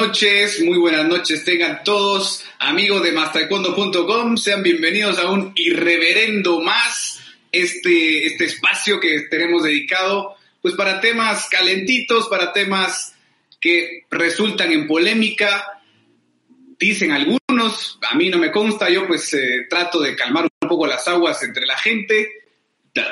noches, muy buenas noches tengan todos amigos de mastaekwondo.com, sean bienvenidos a un irreverendo más, este, este espacio que tenemos dedicado pues para temas calentitos, para temas que resultan en polémica, dicen algunos, a mí no me consta, yo pues eh, trato de calmar un poco las aguas entre la gente,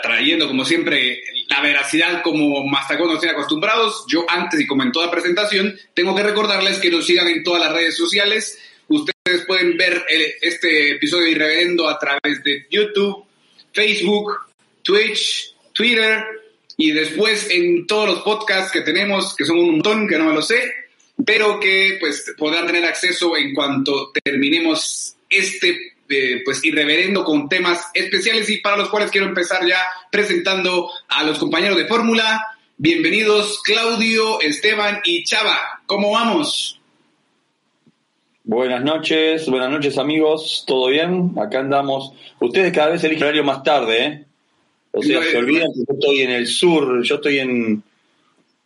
trayendo como siempre la veracidad como Mastacondo nos tiene acostumbrados. Yo antes y como en toda presentación, tengo que recordarles que nos sigan en todas las redes sociales. Ustedes pueden ver este episodio de Irreverendo a través de YouTube, Facebook, Twitch, Twitter y después en todos los podcasts que tenemos, que son un montón, que no me lo sé, pero que pues podrán tener acceso en cuanto terminemos este pues irreverendo con temas especiales y para los cuales quiero empezar ya presentando a los compañeros de fórmula. Bienvenidos Claudio, Esteban y Chava. ¿Cómo vamos? Buenas noches, buenas noches amigos, ¿todo bien? Acá andamos. Ustedes cada vez eligen horario más tarde, ¿eh? O sea, se olvidan que yo estoy en el sur, yo estoy en,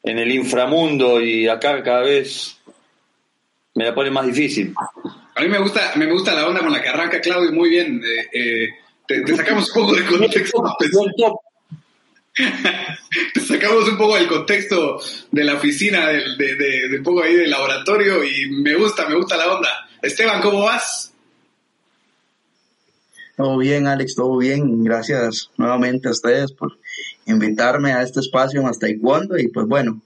en el inframundo y acá cada vez me la pone más difícil. A mí me gusta, me gusta la onda con la que arranca Claudio muy bien. Eh, eh, te, sacamos un poco del contexto. te sacamos un poco del contexto de la oficina, de, de, un poco ahí del laboratorio y me gusta, me gusta la onda. Esteban, ¿cómo vas? Todo bien, Alex, todo bien. Gracias nuevamente a ustedes por invitarme a este espacio más taekwondo y pues bueno,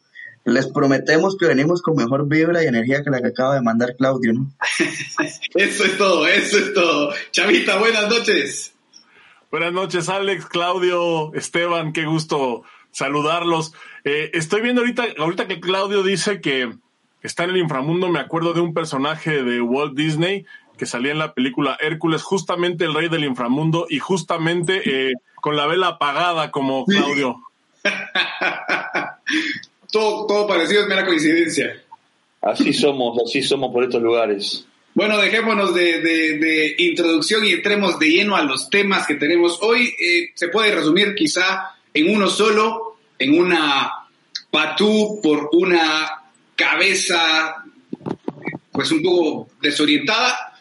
les prometemos que venimos con mejor vibra y energía que la que acaba de mandar Claudio, ¿no? eso es todo, eso es todo. Chavita, buenas noches. Buenas noches, Alex, Claudio, Esteban, qué gusto saludarlos. Eh, estoy viendo ahorita, ahorita que Claudio dice que está en el inframundo, me acuerdo de un personaje de Walt Disney que salía en la película Hércules, justamente el rey del inframundo y justamente eh, con la vela apagada como Claudio. todo, parecido es mera coincidencia. Así somos, así somos por estos lugares. Bueno, dejémonos de, introducción y entremos de lleno a los temas que tenemos hoy. Eh, se puede resumir quizá en uno solo, en una patú por una cabeza pues un poco desorientada.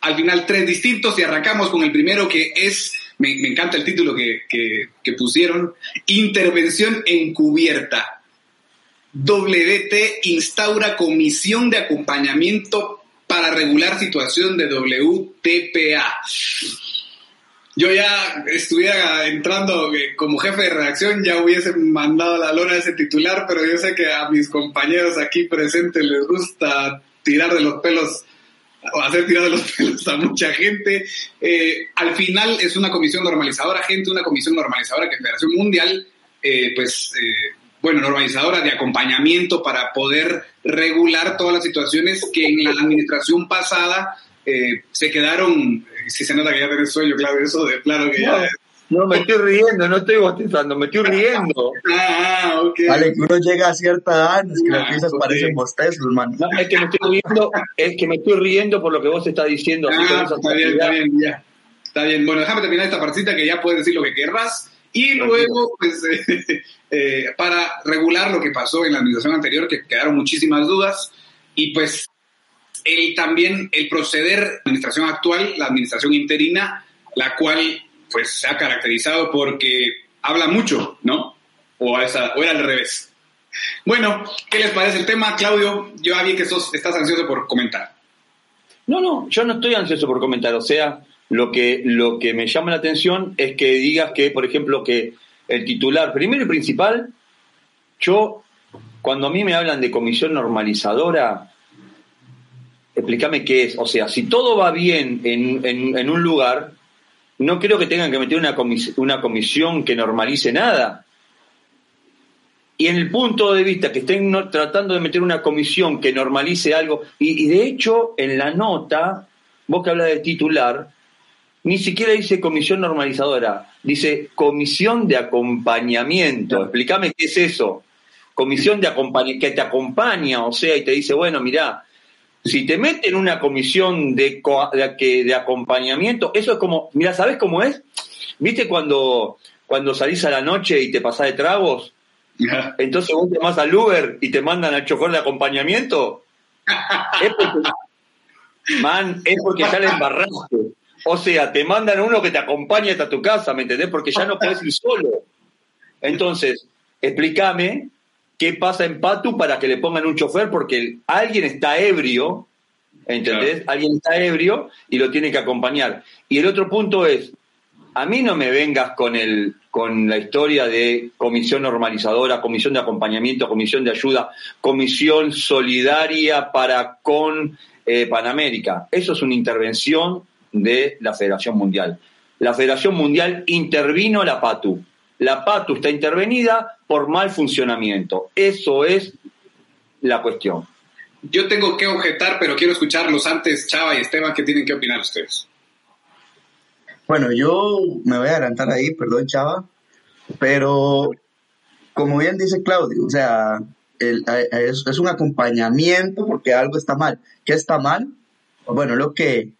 Al final tres distintos y arrancamos con el primero que es, me, encanta el título que, que pusieron, Intervención encubierta WT instaura comisión de acompañamiento para regular situación de WTPA. Yo ya estuviera entrando eh, como jefe de redacción, ya hubiese mandado la lona ese titular, pero yo sé que a mis compañeros aquí presentes les gusta tirar de los pelos o hacer tirar de los pelos a mucha gente. Eh, al final es una comisión normalizadora, gente, una comisión normalizadora que Federación Mundial, eh, pues bueno, normalizadora de acompañamiento para poder regular todas las situaciones que en la administración pasada eh, se quedaron, si se nota que ya tenés sueño, claro, eso de claro que ya... No, me estoy riendo, no estoy bostezando, me estoy riendo. Ah, ok. Vale, que uno llega a cierta edad, es que las ah, risas parecen bostezos, hermano. No, es que me estoy riendo, es que me estoy riendo por lo que vos estás diciendo. Ah, está bien, está bien, ya. Está bien, bueno, déjame terminar esta partita que ya puedes decir lo que querrás. Y luego, pues, eh, eh, para regular lo que pasó en la administración anterior, que quedaron muchísimas dudas, y pues el, también el proceder la administración actual, la administración interina, la cual pues se ha caracterizado porque habla mucho, ¿no? O, esa, o era al revés. Bueno, ¿qué les parece el tema, Claudio? Yo vi que estás ansioso por comentar. No, no, yo no estoy ansioso por comentar, o sea, lo que, lo que me llama la atención es que digas que, por ejemplo, que el titular, primero y principal, yo, cuando a mí me hablan de comisión normalizadora, explícame qué es. O sea, si todo va bien en, un lugar, no creo que tengan que meter una, una comisión que normalice nada. Y en el punto de vista que estén tratando de meter una comisión que normalice algo, y, y de hecho en la nota, vos que hablas de titular, ni siquiera dice comisión normalizadora, dice comisión de acompañamiento. Explícame qué es eso. Comisión de acompañamiento, que te acompaña, o sea, y te dice, bueno, mira, si te meten en una comisión de, de, de acompañamiento, eso es como, mira, ¿sabes cómo es? ¿Viste cuando, cuando salís a la noche y te pasás de tragos? Entonces vos te vas al Uber y te mandan al chofer de acompañamiento. es porque, man, es porque ya le embarraste. O sea, te mandan uno que te acompañe hasta tu casa, ¿me entendés? Porque ya no puedes ir solo. Entonces, explícame qué pasa en Patu para que le pongan un chofer, porque alguien está ebrio, ¿entendés? Alguien está ebrio y lo tiene que acompañar. Y el otro punto es, a mí no me vengas con el con la historia de comisión normalizadora, comisión de acompañamiento, comisión de ayuda, comisión solidaria para con eh, Panamérica. Eso es una intervención de la Federación Mundial. La Federación Mundial intervino la PATU. La PATU está intervenida por mal funcionamiento. Eso es la cuestión. Yo tengo que objetar, pero quiero escucharlos antes, Chava y Esteban, ¿qué tienen que opinar ustedes? Bueno, yo me voy a adelantar ahí, perdón, Chava, pero como bien dice Claudio, o sea, es, un acompañamiento porque algo está mal. ¿Qué está mal? Bueno, lo que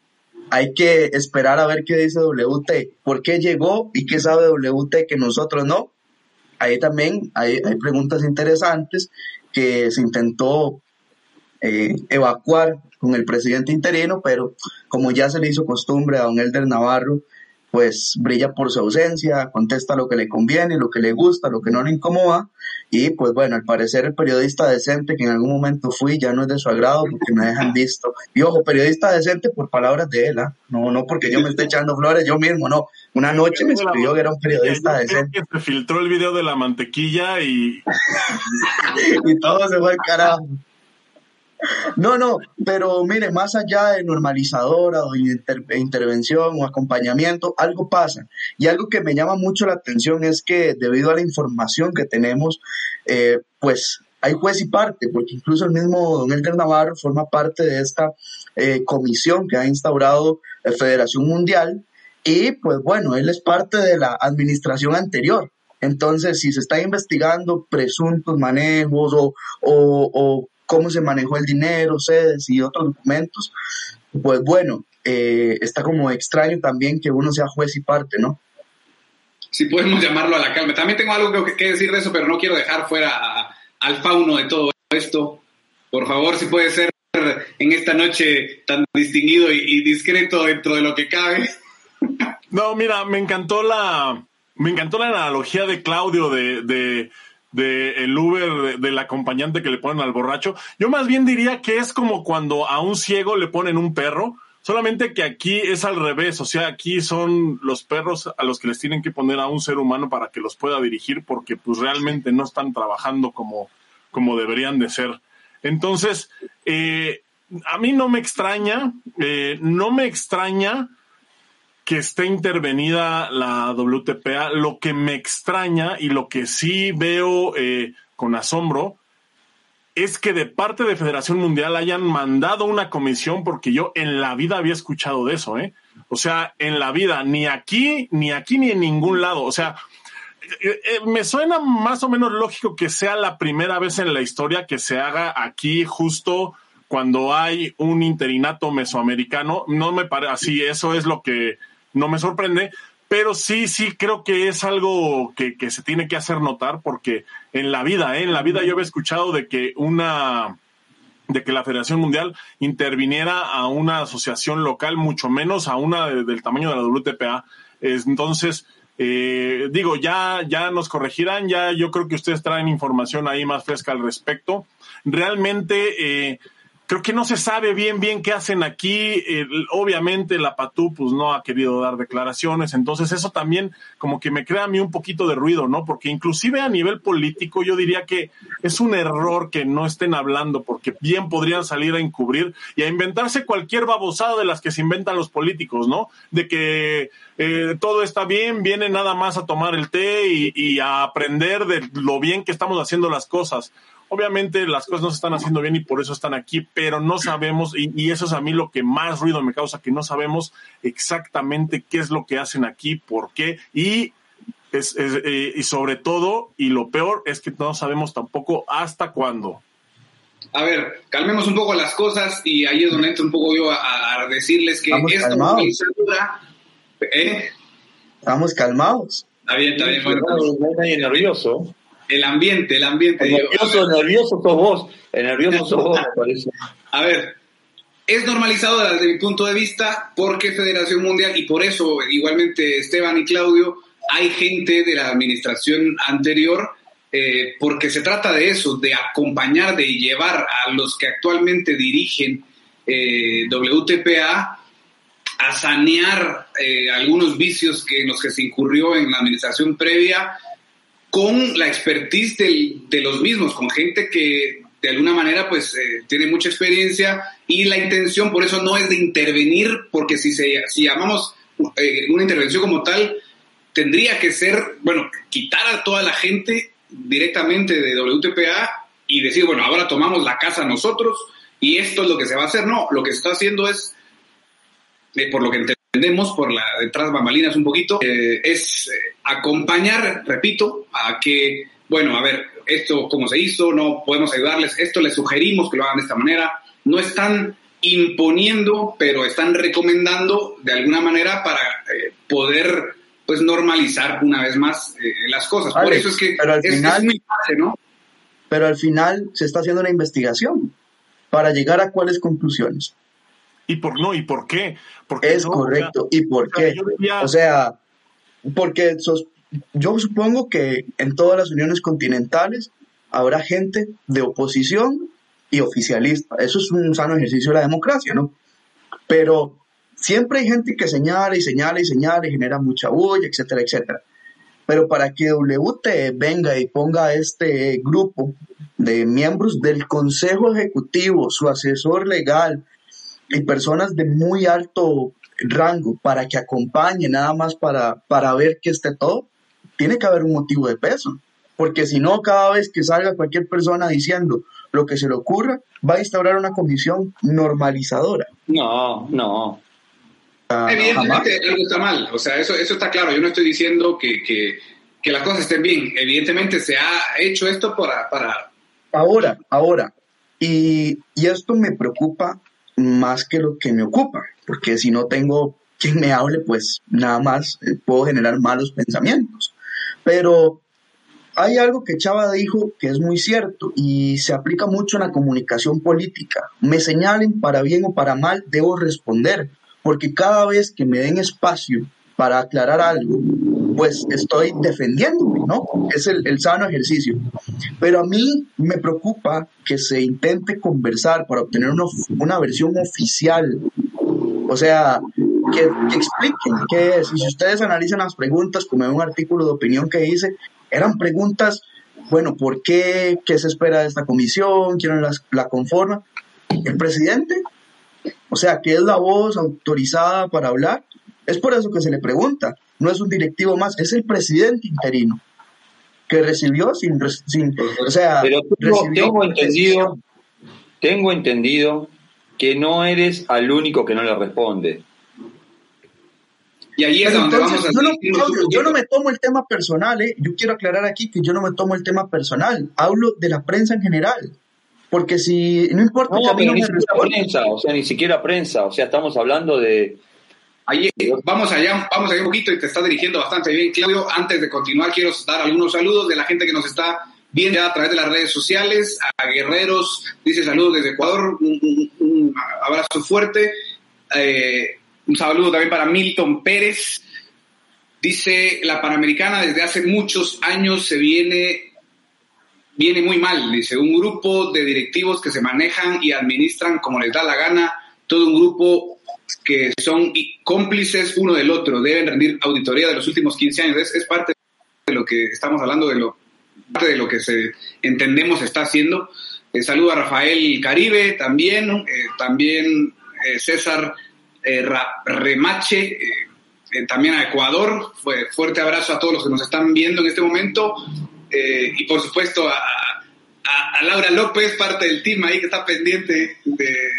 hay que esperar a ver qué dice WT, por qué llegó y qué sabe WT que nosotros no. Ahí también hay, preguntas interesantes que se intentó eh, evacuar con el presidente interino, pero como ya se le hizo costumbre a don Elder Navarro, pues brilla por su ausencia, contesta lo que le conviene, lo que le gusta, lo que no le incomoda, y pues bueno, al parecer el periodista decente que en algún momento fui ya no es de su agrado porque me dejan visto. Y ojo, periodista decente por palabras de él, ¿ah? no, no porque yo me esté echando flores yo mismo, no. Una noche me escribió que era un periodista decente. se filtró el video de la mantequilla y... y todo se fue al carajo. No, no, pero mire, más allá de normalizadora o intervención o acompañamiento, algo pasa. Y algo que me llama mucho la atención es que debido a la información que tenemos, eh, pues hay juez y parte, porque incluso el mismo don Edgar Navarro forma parte de esta eh, comisión que ha instaurado la Federación Mundial y pues bueno, él es parte de la administración anterior. Entonces, si se está investigando presuntos manejos o, o cómo se manejó el dinero, sedes y otros documentos, pues bueno, eh, está como extraño también que uno sea juez y parte, ¿no? Si podemos llamarlo a la calma. También tengo algo que, decir de eso, pero no quiero dejar fuera al fauno de todo esto. Por favor, si puede ser en esta noche tan distinguido y, discreto dentro de lo que cabe. No, mira, me encantó la, me encantó la analogía de Claudio de del Uber del acompañante que le ponen al borracho. Yo más bien diría que es como cuando a un ciego le ponen un perro, solamente que aquí es al revés, o sea, aquí son los perros a los que les tienen que poner a un ser humano para que los pueda dirigir porque pues realmente no están trabajando como, como deberían de ser. Entonces, eh, a mí no me extraña, eh, no me extraña que esté intervenida la WTPA. Lo que me extraña y lo que sí veo eh, con asombro es que de parte de Federación Mundial hayan mandado una comisión, porque yo en la vida había escuchado de eso, ¿eh? O sea, en la vida, ni aquí, ni aquí, ni en ningún lado. O sea, eh, eh, me suena más o menos lógico que sea la primera vez en la historia que se haga aquí justo cuando hay un interinato mesoamericano. No me parece así, eso es lo que no me sorprende, pero sí, sí creo que es algo que, se tiene que hacer notar porque en la vida, ¿eh? en la vida yo había escuchado de que una de que la Federación Mundial interviniera a una asociación local, mucho menos a una del tamaño de la WTPA. Entonces, eh, digo, ya, ya nos corregirán, ya yo creo que ustedes traen información ahí más fresca al respecto. Realmente, eh, creo que no se sabe bien bien qué hacen aquí. obviamente la Patú pues no ha querido dar declaraciones, entonces eso también como que me crea a mí un poquito de ruido, ¿no? Porque inclusive a nivel político yo diría que es un error que no estén hablando porque bien podrían salir a encubrir y a inventarse cualquier babosada de las que se inventan los políticos, ¿no? De que eh, todo está bien, viene nada más a tomar el té y a aprender de lo bien que estamos haciendo las cosas. Obviamente las cosas no se están haciendo bien y por eso están aquí, pero no sabemos, y, eso es a mí lo que más ruido me causa, que no sabemos exactamente qué es lo que hacen aquí, por qué, y Es, eh, y sobre todo, y lo peor es que no sabemos tampoco hasta cuándo. A ver, calmemos un poco las cosas y ahí es donde entro un poco yo a, decirles que esta ¿eh? Estamos calmados. Está bien, está bien. Bueno, no hay nadie nervioso. El ambiente, el ambiente. El nervioso, nervioso sos vos. El nervioso sos vos, me parece. A ver, es normalizado desde mi punto de vista porque Federación Mundial, y por eso igualmente Esteban y Claudio, hay gente de la administración anterior, eh, porque se trata de eso, de acompañar, de llevar a los que actualmente dirigen eh, WTPA a sanear eh, algunos vicios que en los que se incurrió en la administración previa con la expertise de los mismos, con gente que de alguna manera pues eh, tiene mucha experiencia y la intención por eso no es de intervenir, porque si, se, si llamamos eh, una intervención como tal, tendría que ser, bueno, quitar a toda la gente directamente de WTPA y decir, bueno, ahora tomamos la casa nosotros y esto es lo que se va a hacer. No, lo que se está haciendo es, eh, por lo que entendemos, por la detrás bambalinas un poquito, es acompañar, repito, a que, bueno, a ver, esto como se hizo, no podemos ayudarles, esto les sugerimos que lo hagan de esta manera. No están imponiendo, pero están recomendando de alguna manera para eh, poder pues normalizar una vez más eh, las cosas. Por eso es que pero al final, ¿no? Pero al final se está haciendo una investigación para llegar a cuáles conclusiones. ¿Y por no? ¿Y por qué? Porque es correcto. ¿Y por qué? O sea, porque sos, yo supongo que en todas las uniones continentales habrá gente de oposición y oficialista. Eso es un sano ejercicio de la democracia, ¿no? Pero siempre hay gente que señala y señala y señala y genera mucha bulla, etcétera, etcétera. Pero para que WT venga y ponga este grupo de miembros del Consejo Ejecutivo, su asesor legal y personas de muy alto rango para que acompañe nada más para, para ver que esté todo, tiene que haber un motivo de peso. Porque si no, cada vez que salga cualquier persona diciendo lo que se le ocurra, va a instaurar una condición normalizadora. No, no. Ah, Evidentemente algo está mal, o sea, eso, eso está claro. Yo no estoy diciendo que, que, que las cosas estén bien. Evidentemente se ha hecho esto para... para... Ahora, ahora. Y, y esto me preocupa más que lo que me ocupa, porque si no tengo quien me hable, pues nada más eh, puedo generar malos pensamientos. Pero hay algo que Chava dijo que es muy cierto y se aplica mucho en la comunicación política. Me señalen para bien o para mal, debo responder, porque cada vez que me den espacio para aclarar algo, pues estoy defendiéndome, ¿no? Es el, sano ejercicio. Pero a mí me preocupa que se intente conversar para obtener una versión oficial. O sea, que, expliquen qué es. Y si ustedes analizan las preguntas, como en un artículo de opinión que hice, eran preguntas, bueno, ¿por qué? ¿Qué se espera de esta comisión? ¿Quién la, la conforma? El presidente. O sea, ¿qué es la voz autorizada para hablar? Es por eso que se le pregunta. No es un directivo más, es el presidente interino que recibió sin, sin o sea, pero tengo entendido, tengo entendido que no eres al único que no le responde. Y ahí es donde vamos a yo no, yo no me tomo el tema personal, ¿eh? yo quiero aclarar aquí que yo no me tomo el tema personal, hablo de la prensa en general. Porque si no importa no, ni siquiera prensa, o sea, ni siquiera prensa, o sea, estamos hablando de Ahí, vamos allá, vamos allá un poquito y te está dirigiendo bastante bien, Claudio. Antes de continuar, quiero dar algunos saludos de la gente que nos está viendo a través de las redes sociales. A Guerreros, dice saludos desde Ecuador, un, abrazo fuerte. Eh, un saludo también para Milton Pérez. Dice, la Panamericana desde hace muchos años se viene, viene muy mal. Dice, un grupo de directivos que se manejan y administran como les da la gana. Todo un grupo que son cómplices uno del otro. Deben rendir auditoría de los últimos 15 años. Es, es parte de lo que estamos hablando, de lo, parte de lo que se, entendemos está haciendo. Eh, saludo a Rafael Caribe también, eh, también eh, César eh, Remache, eh, eh, también a Ecuador. fuerte abrazo a todos los que nos están viendo en este momento. y por supuesto a, Laura López, parte del team ahí que está pendiente, de,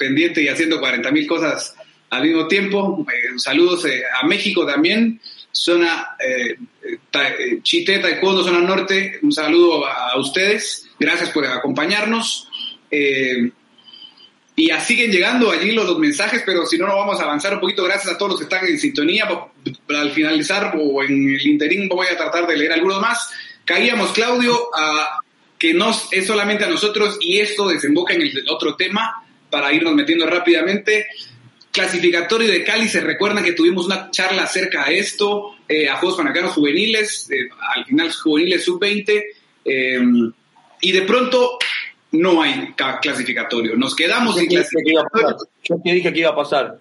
pendiente y haciendo 40 mil cosas al mismo tiempo. saludos a México también. zona eh, Chité, Taekwondo, zona norte. Un saludo a, ustedes. Gracias por acompañarnos. y siguen llegando allí los, los, mensajes, pero si no, no vamos a avanzar un poquito. Gracias a todos los que están en sintonía. Al finalizar o en el interín voy a tratar de leer algunos más. Caíamos, Claudio, a que no es solamente a nosotros y esto desemboca en el otro tema para irnos metiendo rápidamente. Clasificatorio de Cali, se recuerdan que tuvimos una charla acerca de esto, eh, a Juegos Panamericanos Juveniles, eh, al final Juveniles Sub-20, eh, y de pronto no hay clasificatorio. Nos quedamos sin clasificatorio. Yo te dije que iba a pasar.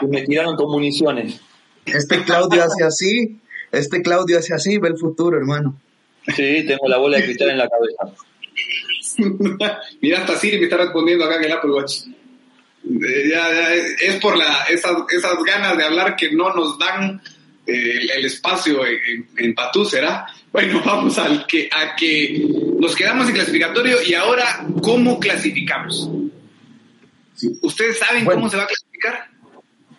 y me tiraron con municiones. Este Claudio hace así, este Claudio hace así, ve el futuro, hermano. Sí, tengo la bola de cristal en la cabeza. Mira, hasta Siri me está respondiendo acá en el Apple Watch. Eh, ya, es por la, esas, esas, ganas de hablar que no nos dan eh, el, espacio en, en, Patú, ¿será? Bueno, vamos al que, a que nos quedamos en clasificatorio y ahora, ¿cómo clasificamos? ¿Ustedes saben cómo se va a clasificar?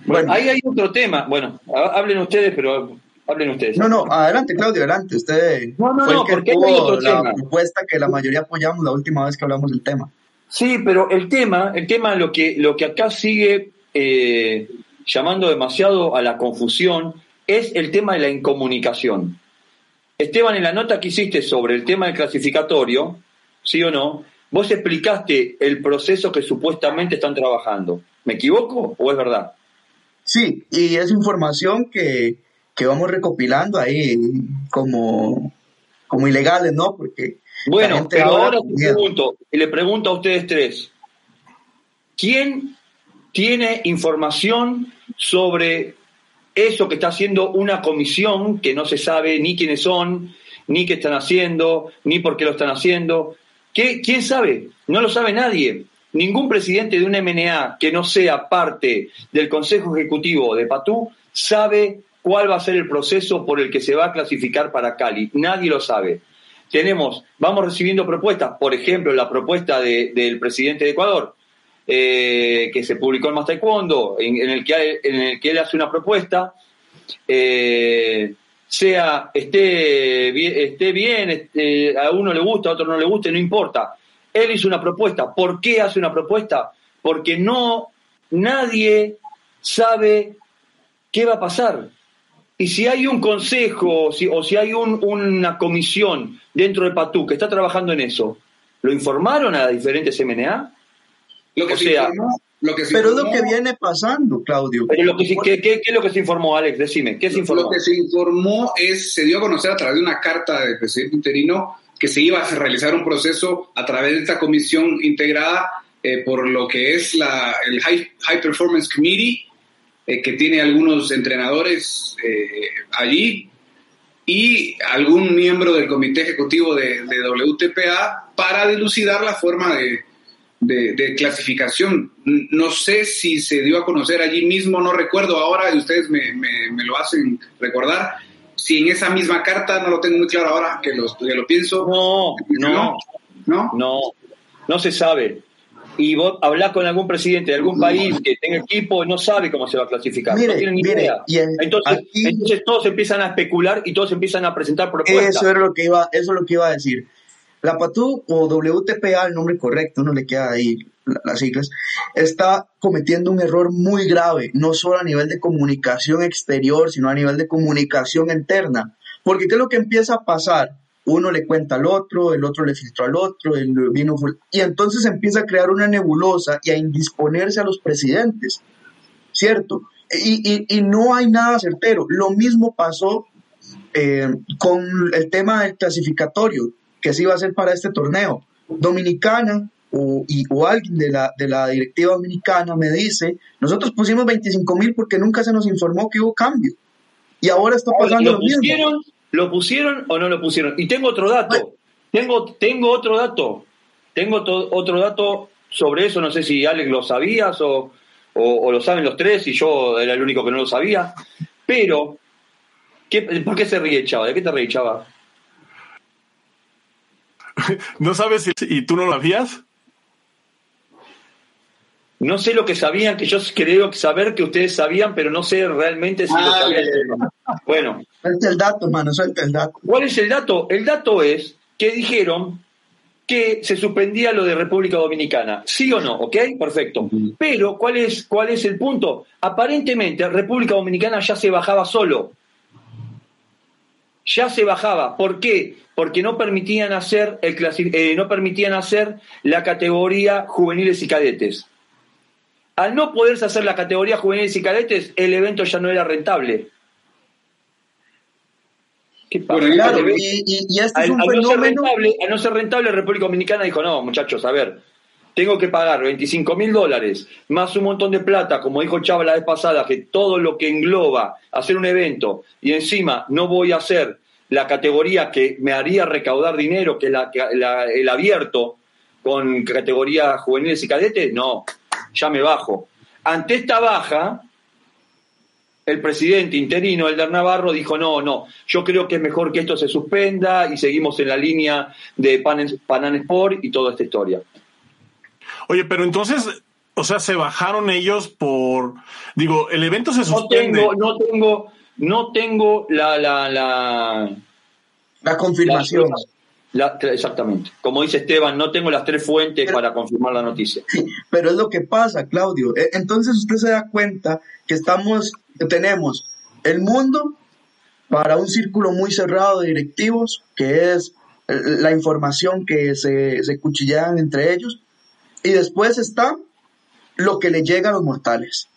Bueno, ahí hay otro tema. Bueno, hablen ustedes, pero Hablen ustedes. No, no, adelante, Claudio, adelante. Usted no, no, fue no, porque hay otro la propuesta que la mayoría apoyamos la última vez que hablamos del tema. Sí, pero el tema, el tema, lo que, lo que acá sigue eh, llamando demasiado a la confusión es el tema de la incomunicación. Esteban, en la nota que hiciste sobre el tema del clasificatorio, ¿sí o no? Vos explicaste el proceso que supuestamente están trabajando. ¿Me equivoco o es verdad? Sí, y es información que, que vamos recopilando ahí como, como ilegales, ¿no? Porque bueno, pero ahora te pregunto, y le pregunto a ustedes tres, ¿quién tiene información sobre eso que está haciendo una comisión que no se sabe ni quiénes son, ni qué están haciendo, ni por qué lo están haciendo? ¿Qué, ¿Quién sabe? No lo sabe nadie. Ningún presidente de una MNA que no sea parte del Consejo Ejecutivo de Patú sabe cuál va a ser el proceso por el que se va a clasificar para Cali. Nadie lo sabe. Tenemos, vamos recibiendo propuestas, por ejemplo, la propuesta del presidente de Ecuador, eh, que se publicó en Más Taekwondo, en, el que, en el que él hace una propuesta, eh, sea, esté bien, esté bien a uno le gusta, a otro no le guste, no importa. Él hizo una propuesta. ¿Por qué hace una propuesta? Porque no, nadie sabe qué va a pasar. Y si hay un consejo o si hay una comisión dentro de PATU que está trabajando en eso, ¿lo informaron a diferentes MNA? Lo que sea, pero es lo que viene pasando, Claudio. Pero ¿qué, es lo que se informó, Alex? Decime, ¿qué se informó? Lo que se informó es, se dio a conocer a través de una carta del presidente interino que se iba a realizar un proceso a través de esta comisión integrada eh, por lo que es la, el High Performance Committee, eh, que tiene algunos entrenadores eh, allí y algún miembro del comité ejecutivo de, WTPA para dilucidar la forma de, clasificación. No sé si se dio a conocer allí mismo, no recuerdo ahora, y ustedes me, lo hacen recordar. Si en esa misma carta, no lo tengo muy claro ahora que lo, que lo pienso. No, no, no, no, no se sabe y vos hablás con algún presidente de algún país que tenga equipo, no sabe cómo se va a clasificar, no tiene ni idea. entonces, entonces todos empiezan a especular y todos empiezan a presentar propuestas. Eso, era lo que iba, eso es lo que iba a decir. La PATU o WTPA, el nombre correcto, no le queda ahí las siglas, está cometiendo un error muy grave, no solo a nivel de comunicación exterior, sino a nivel de comunicación interna. Porque ¿qué es lo que empieza a pasar? Uno le cuenta al otro, el otro le filtró al otro, el vino y entonces empieza a crear una nebulosa y a indisponerse a los presidentes, ¿cierto? Y, y, no hay nada certero. Lo mismo pasó eh, con el tema del clasificatorio que se iba a hacer para este torneo. Dominicana o, y, o alguien de la, de la directiva dominicana me dice, nosotros pusimos 25 mil porque nunca se nos informó que hubo cambio. Y ahora está pasando lo, mismo. ¿Lo pusieron o no lo pusieron? Y tengo otro dato. Tengo, tengo otro dato. Tengo otro dato sobre eso. No sé si Alex lo sabías o, lo saben los tres y yo era el único que no lo sabía. Pero, ¿qué, ¿por qué se ríe Chava? ¿De qué te ríe Chava? ¿No sabes si y tú no lo sabías? No sé lo que sabían, que yo creo saber que ustedes sabían, pero no sé realmente si lo sabían. ya, Bueno, Suelta el dato, mano, suelta el dato. ¿cuál es el dato? El dato es que dijeron que se suspendía lo de República Dominicana. ¿Sí o no? ¿Ok? Perfecto. Pero, ¿cuál es, cuál es el punto? Aparentemente, República Dominicana ya se bajaba solo. Ya se bajaba. ¿Por qué? Porque no permitían hacer, el clasi- eh, no permitían hacer la categoría juveniles y cadetes. Al no poderse hacer la categoría juveniles y cadetes, el evento ya no era rentable. ¿Qué pasa? Bueno, Claro, evento- y, y- y este al, es un al no ser rentable, al no ser rentable, República Dominicana dijo, no, muchachos, a ver, tengo que pagar 25 mil dólares, más un montón de plata, como dijo Chava la vez pasada, que todo lo que engloba hacer un evento, y encima no voy a hacer la categoría que me haría recaudar dinero, que es la, la- el abierto, con categoría juveniles y cadetes, no, ya me bajo. Ante esta baja, el presidente interino, Elder Navarro, dijo, no, no, yo creo que es mejor que esto se suspenda y seguimos en la línea de Pan, Panan Sport y toda esta historia. Oye, pero entonces, o sea, se bajaron ellos por, digo, el evento se No suspende. tengo, no tengo, no tengo la, la, la, La confirmación. la- exactamente. Como dice Esteban, no tengo las tres fuentes Pero- para confirmar la noticia. Pero es lo que pasa, Claudio. E- Entonces usted se da cuenta que estamos, que tenemos el mundo para un círculo muy cerrado de directivos, que es eh, la información que se, se cuchillean entre ellos, y después está lo que le llega a los mortales.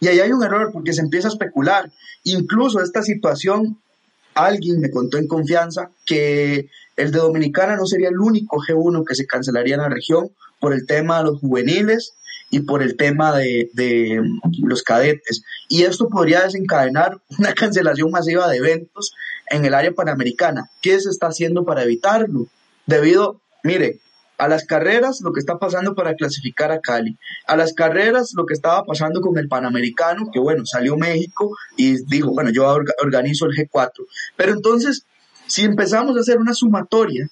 Y ahí hay un error porque se empieza a especular. Incluso esta situación, alguien me contó en confianza que el de Dominicana no sería el único G1 que se cancelaría en la región por el tema de los juveniles y por el tema de, de los cadetes. Y esto podría desencadenar una cancelación masiva de eventos en el área panamericana. ¿Qué se está haciendo para evitarlo? Debido, mire, a las carreras lo que está pasando para clasificar a Cali, a las carreras lo que estaba pasando con el Panamericano, que bueno, salió México y dijo, bueno, yo orga- organizo el G4. Pero entonces, si empezamos a hacer una sumatoria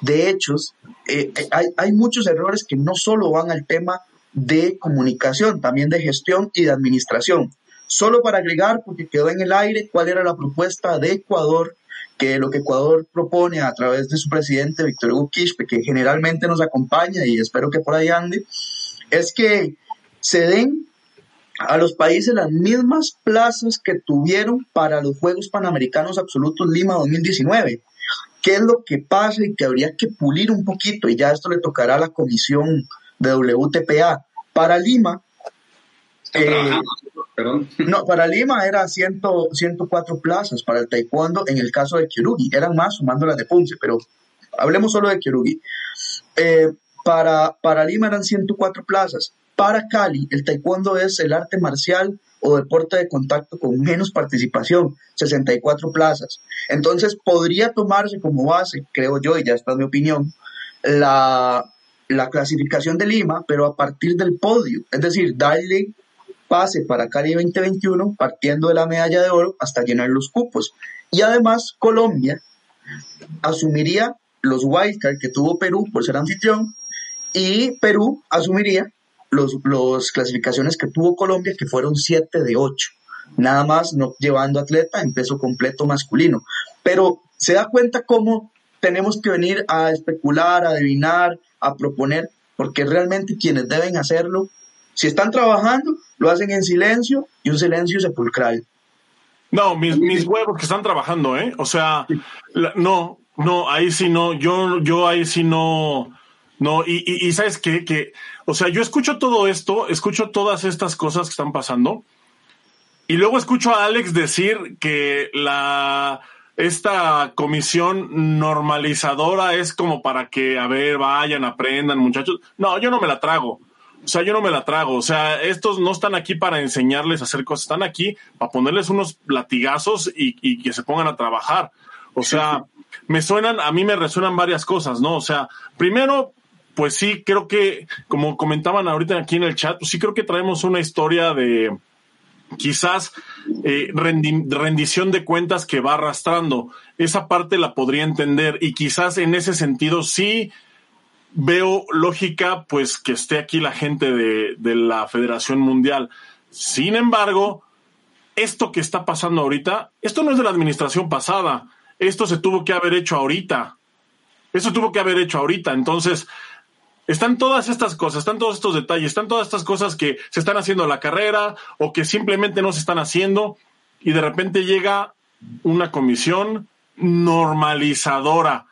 de hechos, eh, eh, hay, hay muchos errores que no solo van al tema de comunicación, también de gestión y de administración. Solo para agregar, porque quedó en el aire, cuál era la propuesta de Ecuador, que lo que Ecuador propone a través de su presidente, Víctor Hugo Quispe, que generalmente nos acompaña y espero que por ahí ande, es que se den a los países las mismas plazas que tuvieron para los Juegos Panamericanos Absolutos Lima 2019. ¿Qué es lo que pasa y que habría que pulir un poquito? Y ya esto le tocará a la comisión de WTPA. Para Lima, eh, perdón. no, para Lima era 100, 104 plazas, para el taekwondo en el caso de Kyorugi, eran más sumando las de Ponce, pero hablemos solo de Kyorugi. Eh, para, para Lima eran 104 plazas. Para Cali, el taekwondo es el arte marcial o deporte de contacto con menos participación, 64 plazas. Entonces podría tomarse como base, creo yo, y ya está mi opinión, la, la clasificación de Lima, pero a partir del podio, es decir, darle pase para Cali 2021 partiendo de la medalla de oro hasta llenar los cupos. Y además Colombia asumiría los wildcard que tuvo Perú por ser anfitrión y Perú asumiría los, los clasificaciones que tuvo Colombia que fueron 7 de 8. Nada más no llevando atleta en peso completo masculino. Pero se da cuenta cómo tenemos que venir a especular, a adivinar, a proponer, porque realmente quienes deben hacerlo, si están trabajando, lo hacen en silencio y un silencio sepulcral. No, mis, mis huevos que están trabajando, ¿eh? O sea, la- no, no, ahí sí no, yo, yo ahí sí no, no, y, y, y sabes qué, que, o sea, yo escucho todo esto, escucho todas estas cosas que están pasando, y luego escucho a Alex decir que la, esta comisión normalizadora es como para que, a ver, vayan, aprendan, muchachos. No, yo no me la trago. O sea, yo no me la trago. O sea, estos no están aquí para enseñarles a hacer cosas, están aquí para ponerles unos latigazos y, y que se pongan a trabajar. O sea, me suenan, a mí me resuenan varias cosas, ¿no? O sea, primero, pues sí, creo que, como comentaban ahorita aquí en el chat, pues sí creo que traemos una historia de quizás eh, rendi- rendición de cuentas que va arrastrando. Esa parte la podría entender y quizás en ese sentido sí veo lógica pues que esté aquí la gente de, de la Federación Mundial. Sin embargo, esto que está pasando ahorita, esto no es de la administración pasada, esto se tuvo que haber hecho ahorita. Eso tuvo que haber hecho ahorita. Entonces, están todas estas cosas, están todos estos detalles, están todas estas cosas que se están haciendo en la carrera o que simplemente no se están haciendo y de repente llega una comisión normalizadora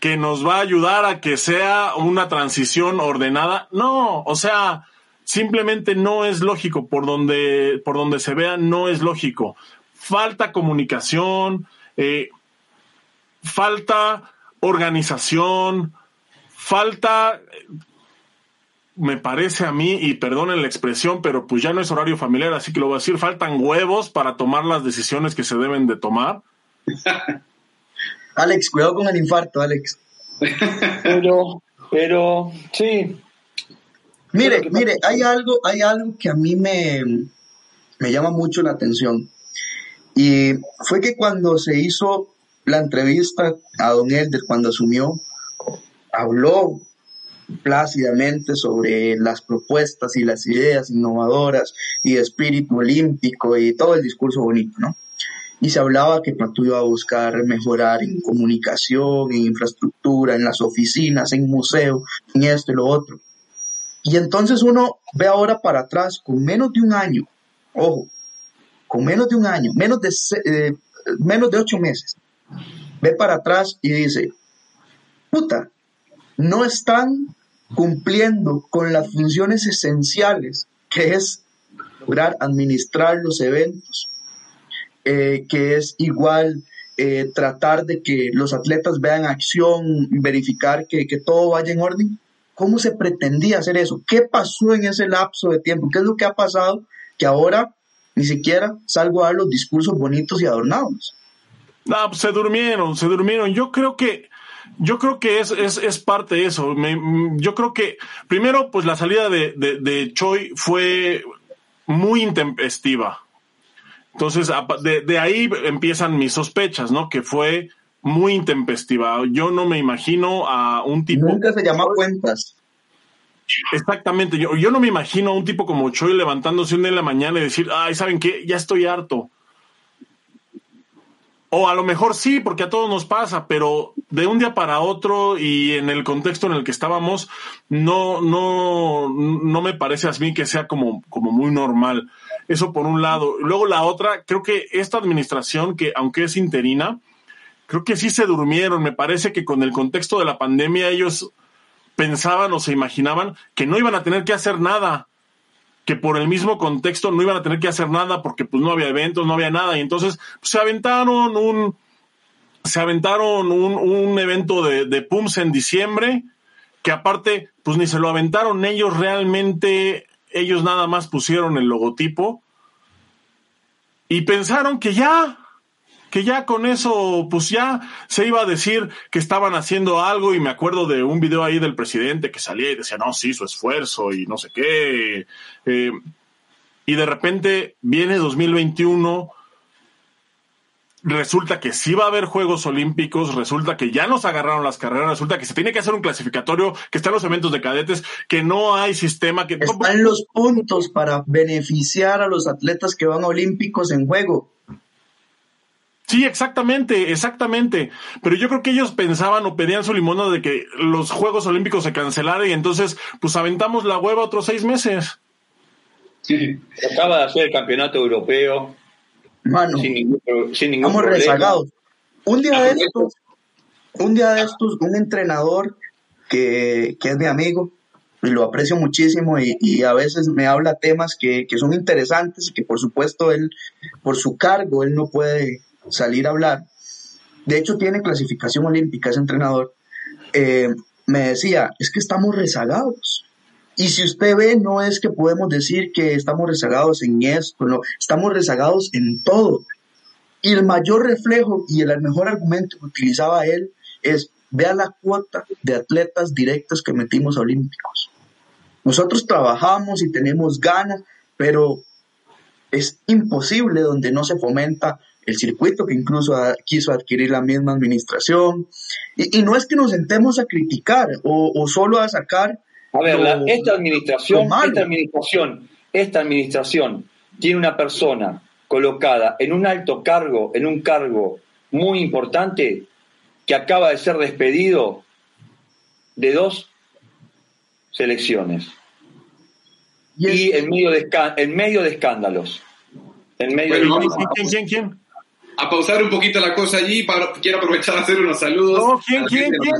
que nos va a ayudar a que sea una transición ordenada. No, o sea, simplemente no es lógico por donde, por donde se vea, no es lógico. Falta comunicación, eh, falta organización, falta, me parece a mí, y perdonen la expresión, pero pues ya no es horario familiar, así que lo voy a decir, faltan huevos para tomar las decisiones que se deben de tomar. Alex, cuidado con el infarto, Alex. Pero, pero, sí. Mire, mire, hay algo, hay algo que a mí me, me llama mucho la atención. Y fue que cuando se hizo la entrevista a Don Elder, cuando asumió, habló plácidamente sobre las propuestas y las ideas innovadoras y de espíritu olímpico y todo el discurso bonito, ¿no? y se hablaba que Patu iba a buscar mejorar en comunicación, en infraestructura, en las oficinas, en museos, en esto y lo otro. Y entonces uno ve ahora para atrás con menos de un año, ojo, con menos de un año, menos de, eh, menos de ocho meses, ve para atrás y dice, puta, no están cumpliendo con las funciones esenciales que es lograr administrar los eventos, eh, que es igual eh, tratar de que los atletas vean acción, verificar que, que, todo vaya en orden. ¿Cómo se pretendía hacer eso? ¿Qué pasó en ese lapso de tiempo? ¿Qué es lo que ha pasado que ahora ni siquiera salgo a dar los discursos bonitos y adornados? No, pues se durmieron, se durmieron. Yo creo que yo creo que es, es, es parte de eso. Me, yo creo que, primero, pues la salida de, de, de Choi fue muy intempestiva. Entonces, de, de, ahí empiezan mis sospechas, ¿no? Que fue muy intempestiva. Yo no me imagino a un tipo. Nunca se llama cuentas. Exactamente. Yo, yo no me imagino a un tipo como Choi levantándose un día en la mañana y decir, ay, ¿saben qué? Ya estoy harto. O a lo mejor sí, porque a todos nos pasa, pero de un día para otro y en el contexto en el que estábamos, no, no, no me parece a mí que sea como, como muy normal. Eso por un lado. Luego la otra, creo que esta administración, que aunque es interina, creo que sí se durmieron. Me parece que con el contexto de la pandemia ellos pensaban o se imaginaban que no iban a tener que hacer nada, que por el mismo contexto no iban a tener que hacer nada porque pues no había eventos, no había nada. Y entonces pues, se aventaron un, se aventaron un, un evento de, de PUMS en diciembre, que aparte, pues ni se lo aventaron ellos realmente ellos nada más pusieron el logotipo y pensaron que ya, que ya con eso, pues ya se iba a decir que estaban haciendo algo y me acuerdo de un video ahí del presidente que salía y decía, no, sí, su esfuerzo y no sé qué. Eh, y de repente viene 2021 resulta que sí va a haber Juegos Olímpicos, resulta que ya nos agarraron las carreras, resulta que se tiene que hacer un clasificatorio, que están los eventos de cadetes, que no hay sistema, que están los puntos para beneficiar a los atletas que van a Olímpicos en juego. Sí, exactamente, exactamente. Pero yo creo que ellos pensaban o pedían su limón de que los Juegos Olímpicos se cancelaran y entonces, pues aventamos la hueva otros seis meses. Acaba de hacer el campeonato europeo Mano, sin ningún, estamos rezagados. Un día de estos, un día de estos, un entrenador que, que es mi amigo, y lo aprecio muchísimo y, y, a veces me habla temas que, que, son interesantes y que por supuesto él, por su cargo, él no puede salir a hablar. De hecho, tiene clasificación olímpica ese entrenador. Eh, me decía, es que estamos rezagados. Y si usted ve, no es que podemos decir que estamos rezagados en esto, no, estamos rezagados en todo. Y el mayor reflejo y el mejor argumento que utilizaba él es, vea la cuota de atletas directos que metimos a Olímpicos. Nosotros trabajamos y tenemos ganas, pero es imposible donde no se fomenta el circuito que incluso quiso adquirir la misma administración. Y, no es que nos sentemos a criticar o, solo a sacar... A ver, esta administración, esta administración, esta administración tiene una persona colocada en un alto cargo, en un cargo muy importante, que acaba de ser despedido de dos selecciones. Y, en, medio de, en medio de escándalos. En medio de ¿quién, quién, quién? a pausar un poquito la cosa allí. Para, quiero aprovechar a hacer unos saludos. No, ¿quién, quién, quién?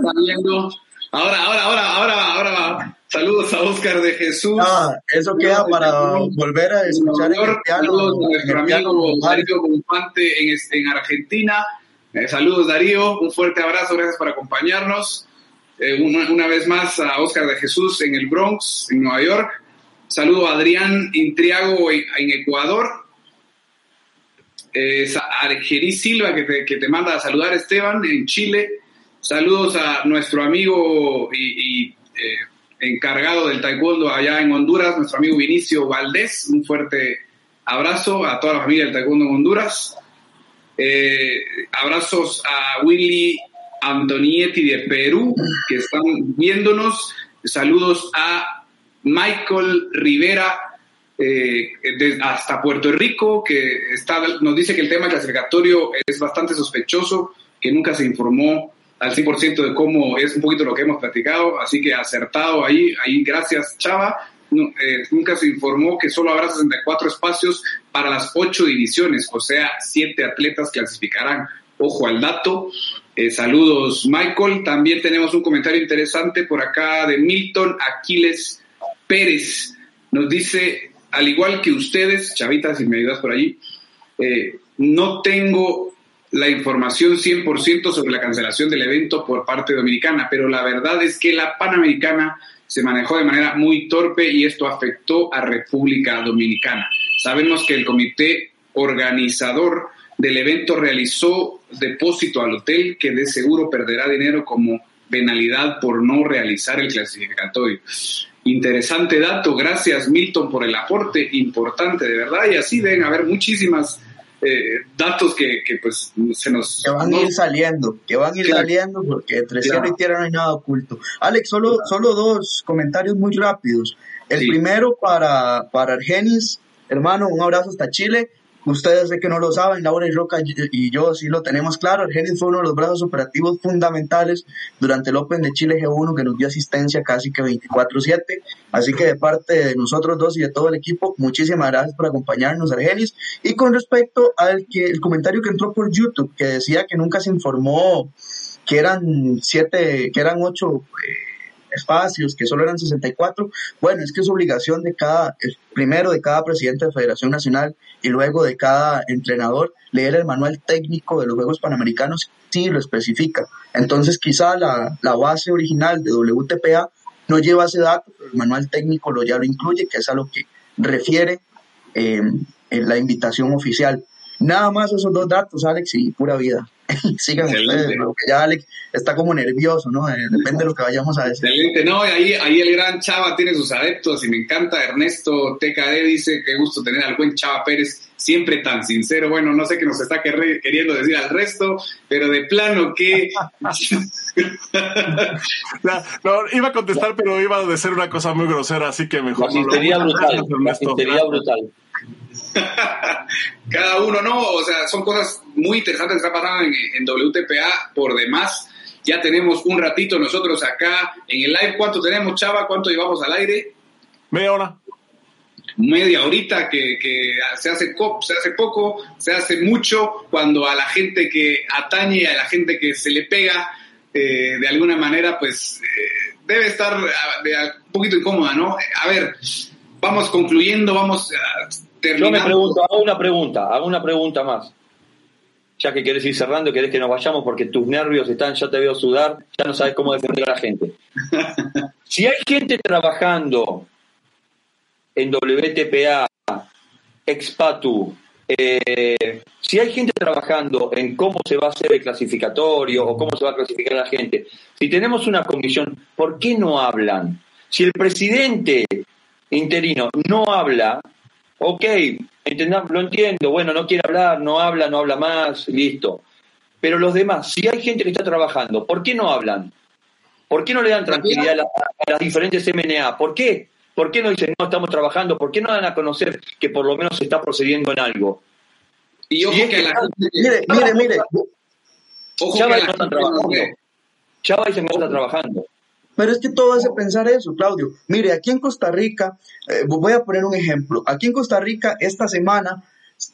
Ahora, ahora, ahora, ahora, ahora, saludos a Oscar de Jesús. Ah, eso queda para volver a escuchar en Saludos a nuestro amigo Darío Confante en, en Argentina. Eh, saludos Darío, un fuerte abrazo, gracias por acompañarnos. Eh, una, una, vez más a Oscar de Jesús en el Bronx, en Nueva York. Saludo a Adrián Intriago en, en Ecuador eh, Argerí Silva, que te, que te, manda a saludar, Esteban, en Chile. Saludos a nuestro amigo y, eh, encargado del taekwondo allá en Honduras, nuestro amigo Vinicio Valdés. Un fuerte abrazo a toda la familia del taekwondo en Honduras. Eh, abrazos a Willy Antonietti de Perú, que están viéndonos. Saludos a Michael Rivera eh, hasta Puerto Rico, que está, nos dice que el tema clasificatorio es bastante sospechoso, que nunca se informó al 100% de cómo es un poquito lo que hemos platicado, así que acertado ahí, ahí gracias Chava. Eh, nunca se informó que solo habrá 64 espacios para las 8 divisiones, o sea, 7 atletas clasificarán. Ojo al dato. Eh, saludos, Michael. También tenemos un comentario interesante por acá de Milton Aquiles Pérez. Nos dice, al igual que ustedes, chavitas, si me ayudas por allí, eh, no tengo la información 100% sobre la cancelación del evento por parte dominicana, pero la verdad es que la Panamericana se manejó de manera muy torpe y esto afectó a República Dominicana. Sabemos que el comité organizador del evento realizó depósito al hotel que de seguro perderá dinero como penalidad por no realizar el clasificatorio. Interesante dato, gracias Milton por el aporte importante, de verdad, y así deben haber muchísimas eh, datos que, que, pues se nos... Que van a ir saliendo, que van a ir saliendo porque entre cielo y tierra no hay nada oculto. Alex, solo, solo dos comentarios muy rápidos. El primero para, para Argenis, hermano, un abrazo hasta Chile. Ustedes sé que no lo saben, Laura y Roca y yo sí lo tenemos claro. Argenis fue uno de los brazos operativos fundamentales durante el Open de Chile G1 que nos dio asistencia casi que 24/7. Así que de parte de nosotros dos y de todo el equipo, muchísimas gracias por acompañarnos, Argenis. Y con respecto al que el comentario que entró por YouTube, que decía que nunca se informó que eran siete, que eran ocho eh, espacios, que solo eran 64, bueno, es que es obligación de cada, primero de cada presidente de Federación Nacional y luego de cada entrenador leer el manual técnico de los Juegos Panamericanos, sí lo especifica. Entonces quizá la, la base original de WTPA no lleva ese dato, pero el manual técnico lo ya lo incluye, que es a lo que refiere eh, en la invitación oficial. Nada más esos dos datos, Alex, y pura vida. Sigan ustedes, porque ya Alex está como nervioso, ¿no? Eh, depende de lo que vayamos a decir. Excelente, no, ahí, ahí el gran Chava tiene sus adeptos y me encanta. Ernesto TKD dice que gusto tener al buen Chava Pérez, siempre tan sincero. Bueno, no sé qué nos está queriendo decir al resto, pero de plano que. no, iba a contestar, pero iba a decir una cosa muy grosera, así que mejor. La brutal. La sinceridad brutal. Cada uno, ¿no? O sea, son cosas muy interesantes que están pasando en, WTPA por demás. Ya tenemos un ratito nosotros acá en el live. ¿Cuánto tenemos, Chava? ¿Cuánto llevamos al aire? Media hora. Media horita que, se, hace se hace poco, se hace mucho, cuando a la gente que atañe, a la gente que se le pega, eh, de alguna manera, pues eh, debe estar ah, un poquito incómoda, ¿no? A ver, vamos concluyendo, vamos yo me pregunto, hago una pregunta, hago una pregunta más. Ya que querés ir cerrando, querés que nos vayamos porque tus nervios están, ya te veo sudar, ya no sabes cómo defender a la gente. Si hay gente trabajando en WTPA, Expatu, eh, si hay gente trabajando en cómo se va a hacer el clasificatorio o cómo se va a clasificar a la gente, si tenemos una comisión, ¿por qué no hablan? Si el presidente interino no habla, Ok, lo entiendo, bueno, no quiere hablar, no habla, no habla más, listo. Pero los demás, si hay gente que está trabajando, ¿por qué no hablan? ¿Por qué no le dan tranquilidad a, las diferentes MNA? ¿Por qué? ¿Por qué no dicen, no estamos trabajando? ¿Por qué no dan a conocer que por lo menos se está procediendo en algo? Y ojo que, la gente... Mire, mire, mire. Ojo Chávez no está trabajando. Chávez se está trabajando. Pero es que todo hace pensar eso, Claudio. Mire, aquí en Costa Rica, eh, voy a poner un ejemplo. Aquí en Costa Rica, esta semana,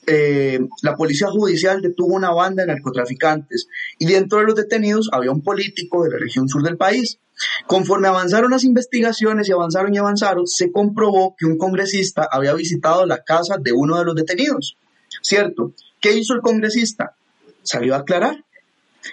eh, la policía judicial detuvo una banda de narcotraficantes y dentro de los detenidos había un político de la región sur del país. Conforme avanzaron las investigaciones y avanzaron y avanzaron, se comprobó que un congresista había visitado la casa de uno de los detenidos. ¿Cierto? ¿Qué hizo el congresista? Salió a aclarar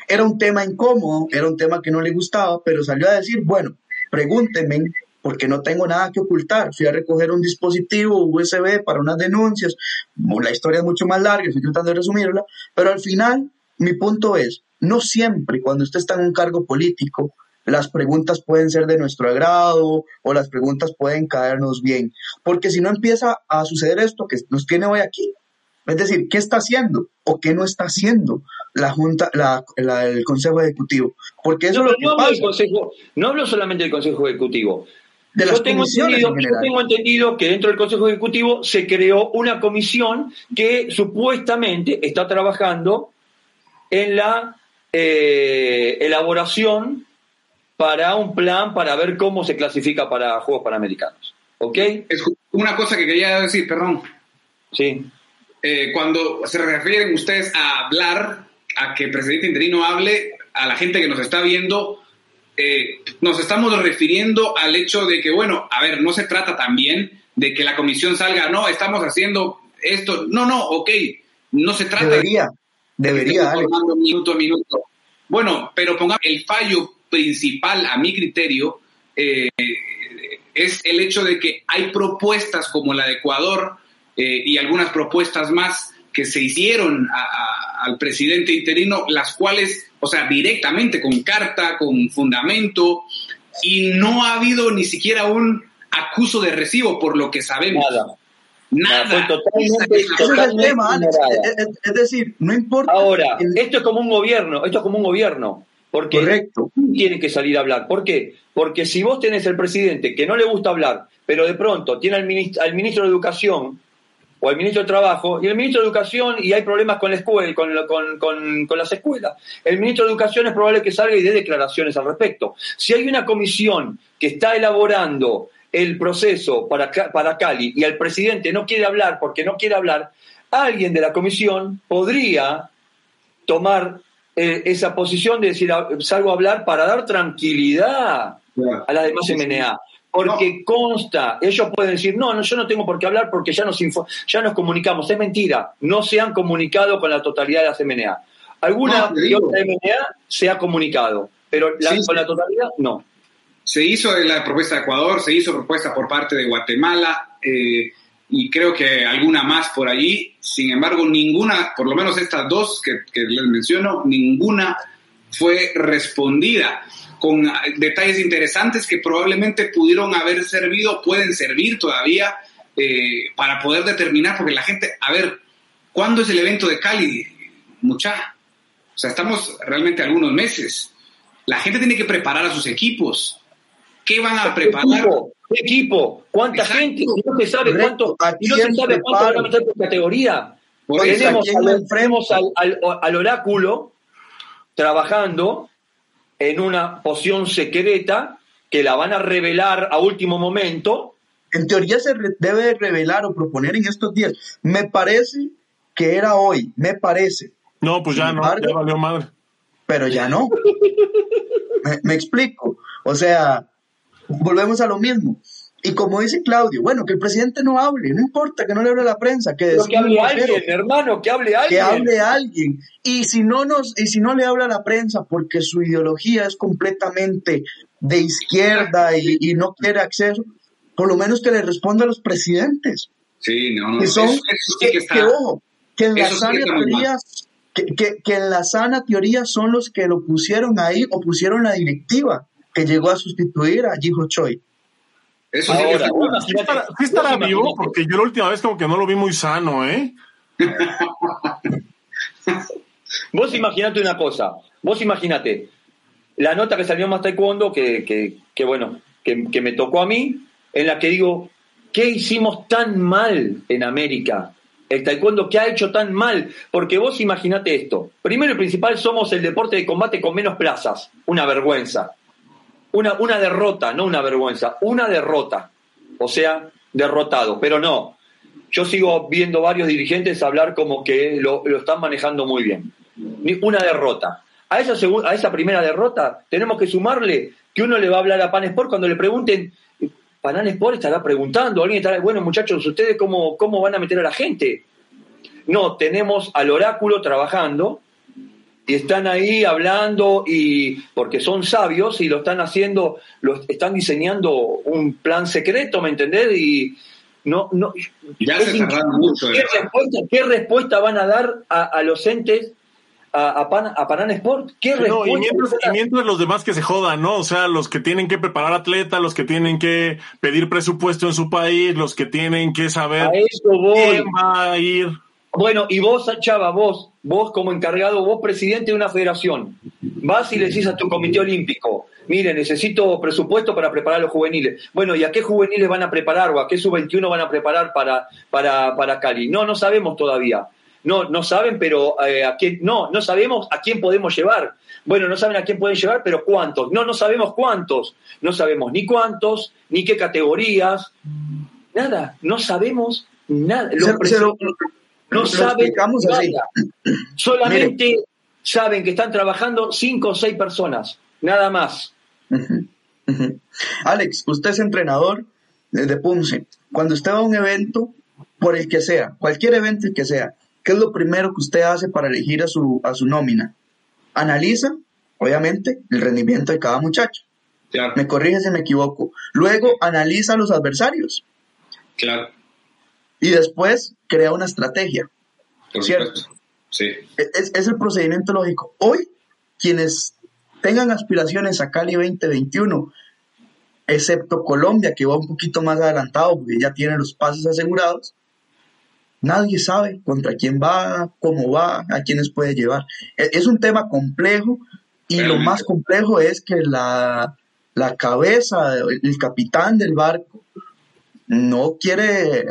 era un tema incómodo, era un tema que no le gustaba, pero salió a decir, bueno, pregúntenme, porque no tengo nada que ocultar. Fui a recoger un dispositivo USB para unas denuncias. La historia es mucho más larga, estoy tratando de resumirla, pero al final mi punto es, no siempre cuando usted está en un cargo político, las preguntas pueden ser de nuestro agrado o las preguntas pueden caernos bien, porque si no empieza a suceder esto que nos tiene hoy aquí, es decir, ¿qué está haciendo o qué no está haciendo la Junta, la, el Consejo Ejecutivo? Porque eso no, es lo que no pasa. Hablo no hablo solamente del Consejo Ejecutivo. De las yo, tengo entendido, yo tengo entendido que dentro del Consejo Ejecutivo se creó una comisión que supuestamente está trabajando en la eh, elaboración para un plan para ver cómo se clasifica para Juegos Panamericanos. ¿Ok? Es una cosa que quería decir, perdón. Sí. Eh, cuando se refieren ustedes a hablar, a que el presidente interino hable, a la gente que nos está viendo, eh, nos estamos refiriendo al hecho de que, bueno, a ver, no se trata también de que la comisión salga, no, estamos haciendo esto, no, no, ok, no se trata debería, de debería, minuto a minuto. Bueno, pero pongamos el fallo principal, a mi criterio, eh, es el hecho de que hay propuestas como la de Ecuador, eh, y algunas propuestas más que se hicieron al presidente interino, las cuales, o sea, directamente con carta, con fundamento, y no ha habido ni siquiera un acuso de recibo, por lo que sabemos. Nada. Nada. es, decir, no importa. Ahora, esto es como un gobierno, esto es como un gobierno. Porque Correcto. tiene que salir a hablar. ¿Por qué? Porque si vos tenés el presidente que no le gusta hablar, pero de pronto tiene al al ministro de Educación o al ministro de Trabajo y el ministro de Educación y hay problemas con la escuela, con, con, con, las escuelas. El ministro de Educación es probable que salga y dé declaraciones al respecto. Si hay una comisión que está elaborando el proceso para, para Cali y el presidente no quiere hablar porque no quiere hablar, alguien de la comisión podría tomar eh, esa posición de decir salgo a hablar para dar tranquilidad a las demás MNA porque consta, ellos pueden decir, no, no, yo no tengo por qué hablar porque ya nos, ya nos comunicamos. Es mentira, no se han comunicado con la totalidad de las MNA. Alguna otra MNA se ha comunicado, pero con la totalidad no. Se hizo la propuesta de Ecuador, se hizo propuesta por parte de Guatemala eh, y creo que alguna más por allí. Sin embargo, ninguna, por lo menos estas dos que, que les menciono, ninguna fue respondida con detalles interesantes que probablemente pudieron haber servido, pueden servir todavía eh, para poder determinar, porque la gente, a ver, ¿cuándo es el evento de Cali? Mucha. O sea, estamos realmente algunos meses. La gente tiene que preparar a sus equipos. ¿Qué van a preparar? ¿Qué equipo? ¿Cuánta gente? no se sabe cuánto, no se sabe cuánto van a meter por categoría. tenemos, al, al oráculo trabajando en una poción secreta que la van a revelar a último momento. En teoría se debe revelar o proponer en estos días. Me parece que era hoy, me parece. No, pues ya no, ya valió madre. Pero ya no. me explico. O sea, volvemos a lo mismo. Y como dice Claudio, bueno, que el presidente no hable, no importa que no le hable a la prensa, que, que hable alguien, hermano, que hable alguien. Que hable alguien. Y si no nos, y si no le habla a la prensa porque su ideología es completamente de izquierda y, no quiere acceso, por lo menos que le responda a los presidentes. Sí, no, no. Que son, que, ojo, que en la sana teoría, que, que en la sana teoría son los que lo pusieron ahí o pusieron la directiva que llegó a sustituir a Jiho Choi. Eso sí, Ahora, Sí estará, sí estará vos vivo, porque yo la última vez como que no lo vi muy sano, ¿eh? Vos imaginate una cosa, vos imaginate la nota que salió más taekwondo, que, que, que bueno, que, que me tocó a mí, en la que digo, ¿qué hicimos tan mal en América? El taekwondo, ¿qué ha hecho tan mal? Porque vos imaginate esto. Primero y principal, somos el deporte de combate con menos plazas. Una vergüenza. Una, una derrota, no una vergüenza, una derrota. O sea, derrotado. Pero no. Yo sigo viendo varios dirigentes hablar como que lo, lo están manejando muy bien. Una derrota. A esa, a esa primera derrota tenemos que sumarle que uno le va a hablar a Pan Sport cuando le pregunten, Pan Sport estará preguntando, alguien estará, bueno muchachos, ¿ustedes cómo, cómo van a meter a la gente? No, tenemos al oráculo trabajando y están ahí hablando y porque son sabios y lo están haciendo, lo están diseñando un plan secreto, ¿me entendés? Y no, no Ya se mucho, de ¿Qué verdad. respuesta, qué respuesta van a dar a, a los entes, a, a, Pan, a Panam Sport? ¿Qué No, respuesta? y mientras, y mientras los demás que se jodan, ¿no? O sea, los que tienen que preparar atletas, los que tienen que pedir presupuesto en su país, los que tienen que saber a eso voy. quién va a ir. Bueno, y vos, Chava, vos, vos como encargado, vos presidente de una federación, vas y le decís a tu comité olímpico, mire, necesito presupuesto para preparar a los juveniles. Bueno, ¿y a qué juveniles van a preparar o a qué sub-21 van a preparar para, para, para Cali? No, no sabemos todavía. No, no saben, pero eh, a quién, no, no sabemos a quién podemos llevar. Bueno, no saben a quién pueden llevar, pero cuántos. No, no sabemos cuántos. No sabemos ni cuántos, ni qué categorías. Nada, no sabemos nada. Los Se- lo- no saben nada. Solamente saben que están trabajando cinco o seis personas, nada más. Alex, usted es entrenador de de Punce. Cuando usted va a un evento, por el que sea, cualquier evento el que sea, ¿qué es lo primero que usted hace para elegir a su, a su nómina? Analiza, obviamente, el rendimiento de cada muchacho. Claro, Me corrige si me equivoco. Luego analiza a los adversarios claro, y después crea una estrategia. por Cierto. supuesto. Sí, Es, es el procedimiento lógico. Hoy, quienes tengan aspiraciones a Cali 2021, excepto Colombia, que va un poquito más adelantado porque ya tiene los pases asegurados, nadie sabe contra quién va, cómo va, a quiénes puede llevar. E- Es un tema complejo y lo más complejo es que la, la cabeza, el capitán del barco, no quiere eh,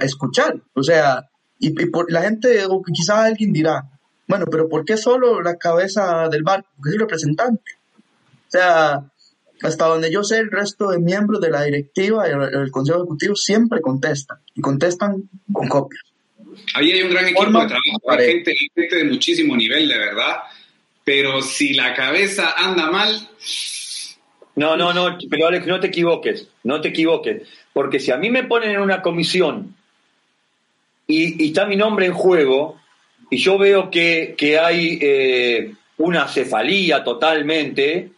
escuchar. O sea, y, y por, la gente, o quizás alguien dirá, bueno, pero ¿por qué solo la cabeza del barco? Porque es el representante. O sea, hasta donde yo sé, el resto de miembros de la directiva y el, el consejo ejecutivo siempre contestan y contestan con copias. ahí hay un gran equipo Forma de trabajo, hay gente, gente de muchísimo nivel, de verdad. Pero si la cabeza anda mal, No, no, no, pero Alex, no te equivoques, no te equivoques, porque si a mí me ponen en una comisión y, está mi nombre en juego y yo veo que, que hay eh, una cefalía totalmente,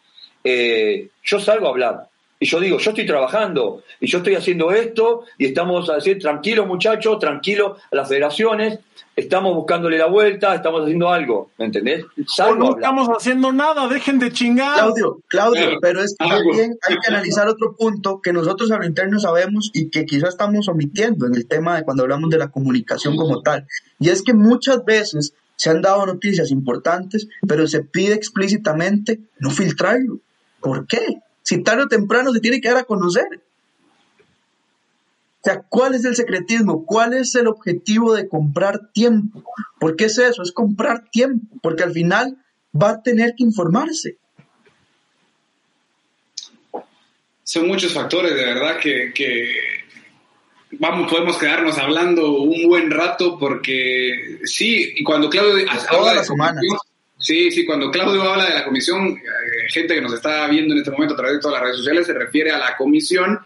eh, yo salgo a hablar. Y yo digo, yo estoy trabajando y yo estoy haciendo esto y estamos haciendo, tranquilos muchachos, tranquilos a las federaciones, estamos buscándole la vuelta, estamos haciendo algo, ¿me entendés? No hablar. estamos haciendo nada, dejen de chingar. Claudio, Claudio, Claro. pero es que Algo. también hay que analizar otro punto que nosotros a lo interno sabemos y que quizás estamos omitiendo en el tema de cuando hablamos de la comunicación como tal. Y es que muchas veces se han dado noticias importantes, pero se pide explícitamente no filtrarlo. ¿Por qué? Si tarde o temprano se tiene que dar a conocer. O sea, ¿cuál es el secretismo? ¿Cuál es el objetivo de comprar tiempo? ¿Por qué es eso? Es comprar tiempo, porque al final va a tener que informarse. son muchos factores, de verdad, que, que vamos, podemos quedarnos hablando un buen rato porque sí, y cuando Claudio Todas habla de las semanas. comisión, sí, sí, cuando Claudio habla de la comisión, eh, gente que nos está viendo en este momento a través de todas las redes sociales, se refiere a la comisión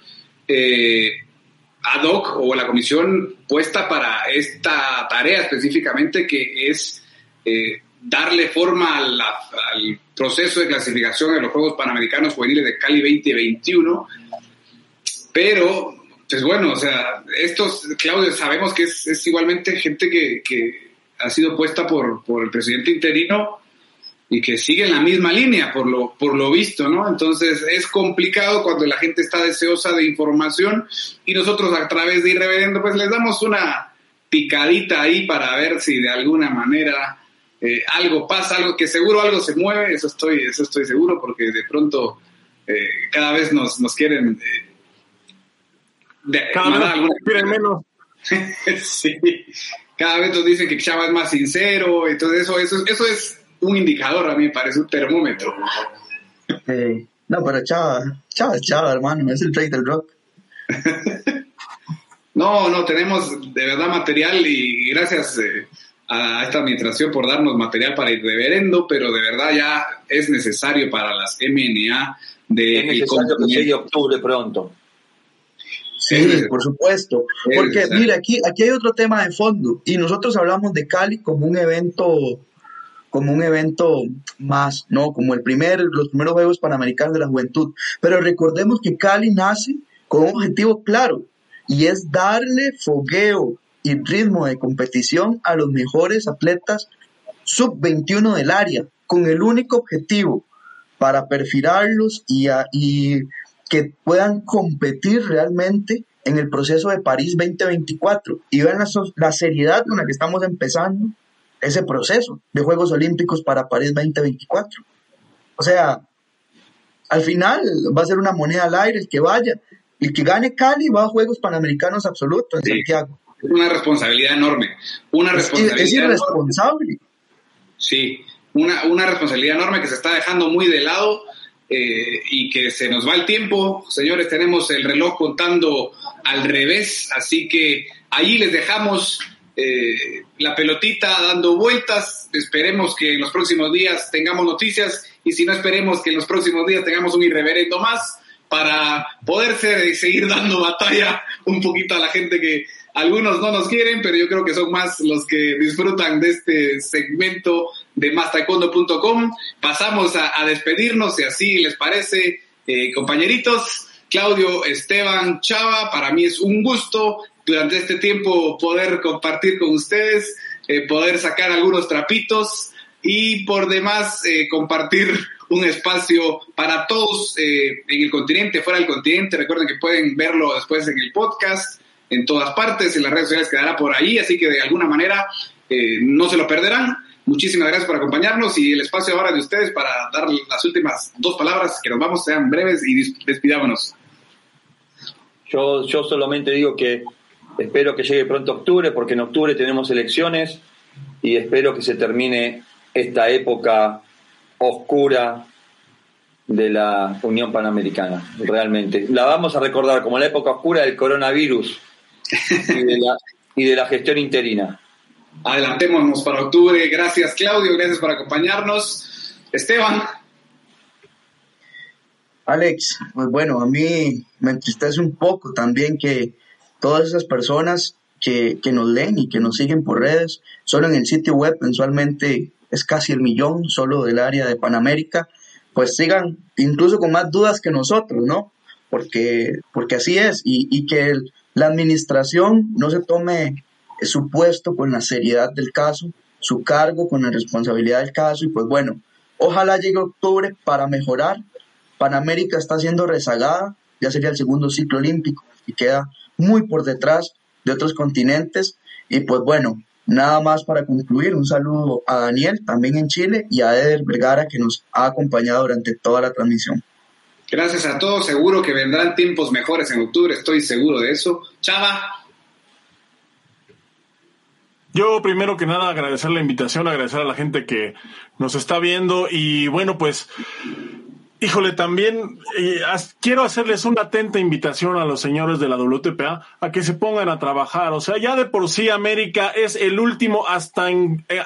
eh, ad hoc o la comisión puesta para esta tarea específicamente que es eh, darle forma al proceso de clasificación de los Juegos Panamericanos Juveniles de Cali 2021. Pero, pues bueno, o sea, estos, Claudio, sabemos que es, es igualmente gente que, que ha sido puesta por, por el presidente interino y que siguen la misma línea por lo, por lo visto, ¿no? Entonces es complicado cuando la gente está deseosa de información y nosotros a través de Irreverendo pues les damos una picadita ahí para ver si de alguna manera eh, algo pasa, algo que seguro algo se mueve, eso estoy, eso estoy seguro porque de pronto eh, cada vez nos, nos quieren... Eh, cada vez nos quieren menos. sí, cada vez nos dicen que Chava es más sincero, entonces eso, eso, eso es un indicador, a mí me parece un termómetro. no, pero Chava, Chava es Chava, hermano, es el rey del rock. no, no, tenemos de verdad material y gracias eh, a esta administración por darnos material para ir reverendo, pero de verdad ya es necesario para las MNA de... Es necesario que llegue octubre pronto. Sí, por supuesto. Porque, mira, aquí, aquí hay otro tema de fondo y nosotros hablamos de Cali como un evento como un evento más, ¿no? Como el primer, los primeros Juegos Panamericanos de la Juventud. Pero recordemos que Cali nace con un objetivo claro y es darle fogueo y ritmo de competición a los mejores atletas sub-21 del área, con el único objetivo para perfilarlos y, que puedan competir realmente en el proceso de París 2024 y vean la seriedad con la que estamos empezando ese proceso de Juegos Olímpicos para París 2024. O sea, al final va a ser una moneda al aire el que vaya. El que gane Cali va a Juegos Panamericanos absolutos en Santiago. Es una responsabilidad enorme. Una responsabilidad es, irresponsable. Sí, una, una responsabilidad enorme que se está dejando muy de lado eh, y que se nos va el tiempo. Señores, tenemos el reloj contando al revés, así que ahí les dejamos eh, la pelotita dando vueltas. Esperemos que en los próximos días tengamos noticias y si no esperemos que en los próximos días tengamos un irreverendo más para poder seguir dando batalla un poquito a la gente que algunos no nos quieren, pero yo creo que son más los que disfrutan de este segmento de mastaekwondo.com. Pasamos a, despedirnos, si así les parece, eh, compañeritos. Claudio, Esteban, Chava, para mí es un gusto durante este tiempo poder compartir con ustedes, eh, poder sacar algunos trapitos y por demás eh, compartir un espacio para todos eh, en el continente, fuera del continente. Recuerden que pueden verlo después en el podcast, en todas partes, en las redes sociales quedará por ahí, así que de alguna manera no se lo perderán. Muchísimas gracias por acompañarnos y el espacio ahora de ustedes para dar las últimas dos palabras, que nos vamos, sean breves y despidámonos. Yo, yo solamente digo que Espero que llegue pronto octubre, porque en octubre tenemos elecciones y espero que se termine esta época oscura de la Unión Panamericana, realmente. La vamos a recordar como la época oscura del coronavirus y de la, gestión interina. Adelantémonos para octubre. Gracias, Claudio. Gracias por acompañarnos. Esteban. Alex, pues bueno, a mí me entristece un poco también que todas esas personas que, nos leen y que nos siguen por redes, solo en el sitio web mensualmente es casi el millón solo del área de Panamérica, pues sigan incluso con más dudas que nosotros, ¿no? Porque, porque así es, y, que la administración no se tome su puesto con la seriedad del caso, su cargo con la responsabilidad del caso, y pues bueno, ojalá llegue octubre para mejorar. Panamérica está siendo rezagada, ya sería el segundo ciclo olímpico y queda muy por detrás de otros continentes. Y pues bueno, nada más para concluir, un saludo a Daniel, también en Chile, y a Eder Vergara, que nos ha acompañado durante toda la transmisión. Gracias a todos, seguro que vendrán tiempos mejores en octubre, estoy seguro de eso. Chava. Yo primero que nada agradecer la invitación, agradecer a la gente que nos está viendo y bueno, pues Híjole, también eh, quiero hacerles una atenta invitación a los señores de la WTPA a que se pongan a trabajar. O sea, ya de por sí América es el último hasta en, eh,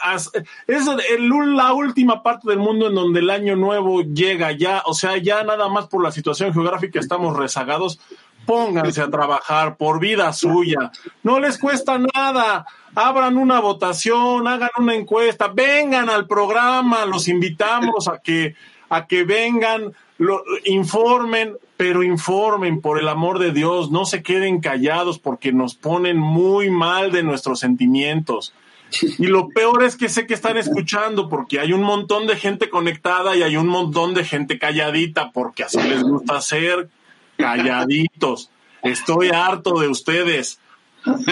es la última parte del mundo en donde el año nuevo llega ya. O sea, ya nada más por la situación geográfica estamos rezagados. Pónganse a trabajar por vida suya. No les cuesta nada. Abran una votación, hagan una encuesta, vengan al programa, los invitamos a que a que vengan, lo, informen, pero informen por el amor de Dios, no se queden callados porque nos ponen muy mal de nuestros sentimientos. Y lo peor es que sé que están escuchando porque hay un montón de gente conectada y hay un montón de gente calladita porque así les gusta hacer calladitos. Estoy harto de ustedes.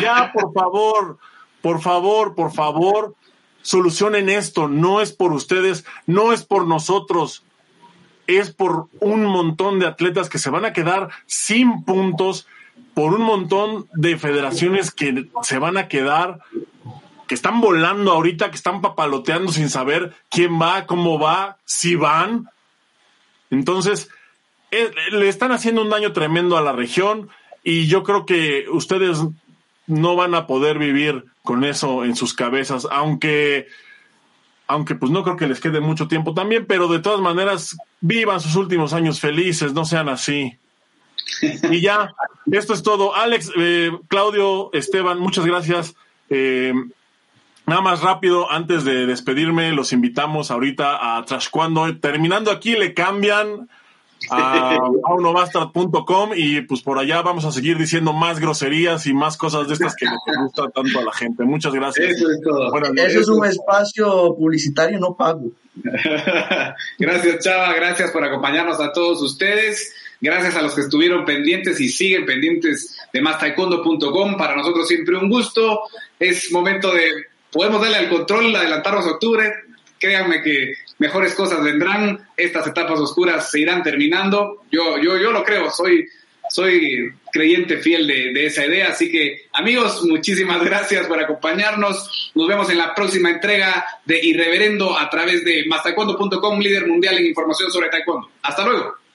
Ya, por favor, por favor, por favor, solucionen esto. No es por ustedes, no es por nosotros. Es por un montón de atletas que se van a quedar sin puntos, por un montón de federaciones que se van a quedar que están volando ahorita, que están papaloteando sin saber quién va, cómo va, si van. Entonces, eh, le están haciendo un daño tremendo a la región y yo creo que ustedes no van a poder vivir con eso en sus cabezas, aunque, aunque pues no creo que les quede mucho tiempo también, pero de todas maneras vivan sus últimos años felices, no sean así. Y ya, esto es todo. Alex, eh, Claudio, Esteban, muchas gracias. Eh, Nada más rápido, antes de despedirme, los invitamos ahorita a Trash Cuando. Terminando aquí, le cambian a aunovastard.com y pues por allá vamos a seguir diciendo más groserías y más cosas de estas que les gusta tanto a la gente. Muchas gracias. Eso es todo. Eso es un espacio publicitario no pago. gracias, Chava. Gracias por acompañarnos a todos ustedes. Gracias a los que estuvieron pendientes y siguen pendientes de mastaekwondo.com. Para nosotros siempre un gusto. Es momento de podemos darle al control, adelantarnos a octubre. Créanme que mejores cosas vendrán, estas etapas oscuras se irán terminando. Yo, yo, yo lo creo, soy, soy creyente fiel de, esa idea. Así que, amigos, muchísimas gracias por acompañarnos. Nos vemos en la próxima entrega de Irreverendo a través de mastaekwondo.com, líder mundial en información sobre taekwondo. Hasta luego.